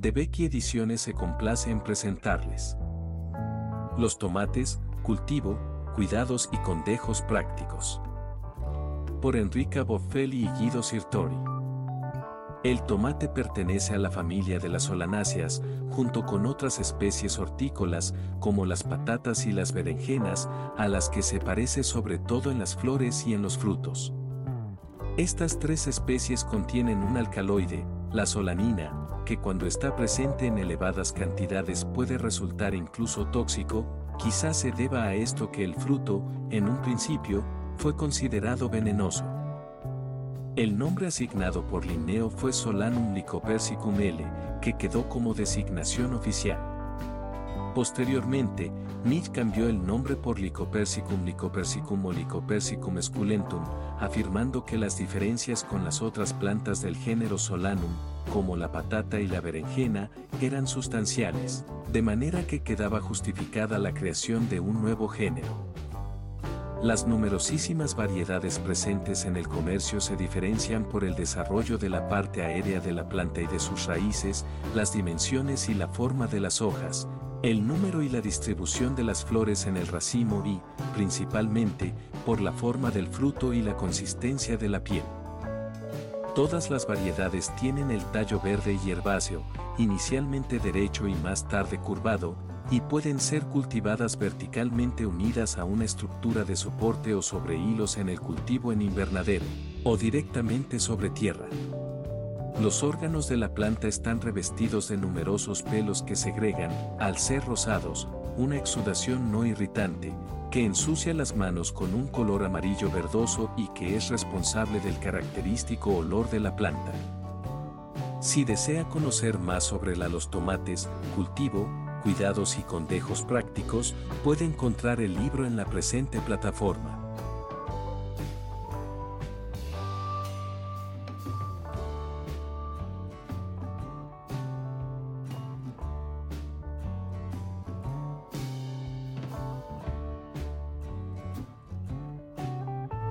de Becky Ediciones se complace en presentarles. Los tomates, cultivo, cuidados y condejos prácticos. Por Enrica Boffelli y Guido Sirtori. El tomate pertenece a la familia de las solanáceas, junto con otras especies hortícolas como las patatas y las berenjenas, a las que se parece sobre todo en las flores y en los frutos. Estas tres especies contienen un alcaloide, la solanina, que cuando está presente en elevadas cantidades puede resultar incluso tóxico, quizás se deba a esto que el fruto, en un principio, fue considerado venenoso. El nombre asignado por Linneo fue Solanum lycopersicum L, que quedó como designación oficial. Posteriormente, Mitch cambió el nombre por Lycopersicum lycopersicum o Lycopersicum esculentum, afirmando que las diferencias con las otras plantas del género Solanum, como la patata y la berenjena, eran sustanciales, de manera que quedaba justificada la creación de un nuevo género. Las numerosísimas variedades presentes en el comercio se diferencian por el desarrollo de la parte aérea de la planta y de sus raíces, las dimensiones y la forma de las hojas, el número y la distribución de las flores en el racimo y, principalmente, por la forma del fruto y la consistencia de la piel. Todas las variedades tienen el tallo verde y herbáceo, inicialmente derecho y más tarde curvado, y pueden ser cultivadas verticalmente unidas a una estructura de soporte o sobre hilos en el cultivo en invernadero, o directamente sobre tierra. Los órganos de la planta están revestidos de numerosos pelos que segregan, al ser rosados, una exudación no irritante, que ensucia las manos con un color amarillo verdoso y que es responsable del característico olor de la planta. Si desea conocer más sobre la los tomates, cultivo, cuidados y condejos prácticos, puede encontrar el libro en la presente plataforma.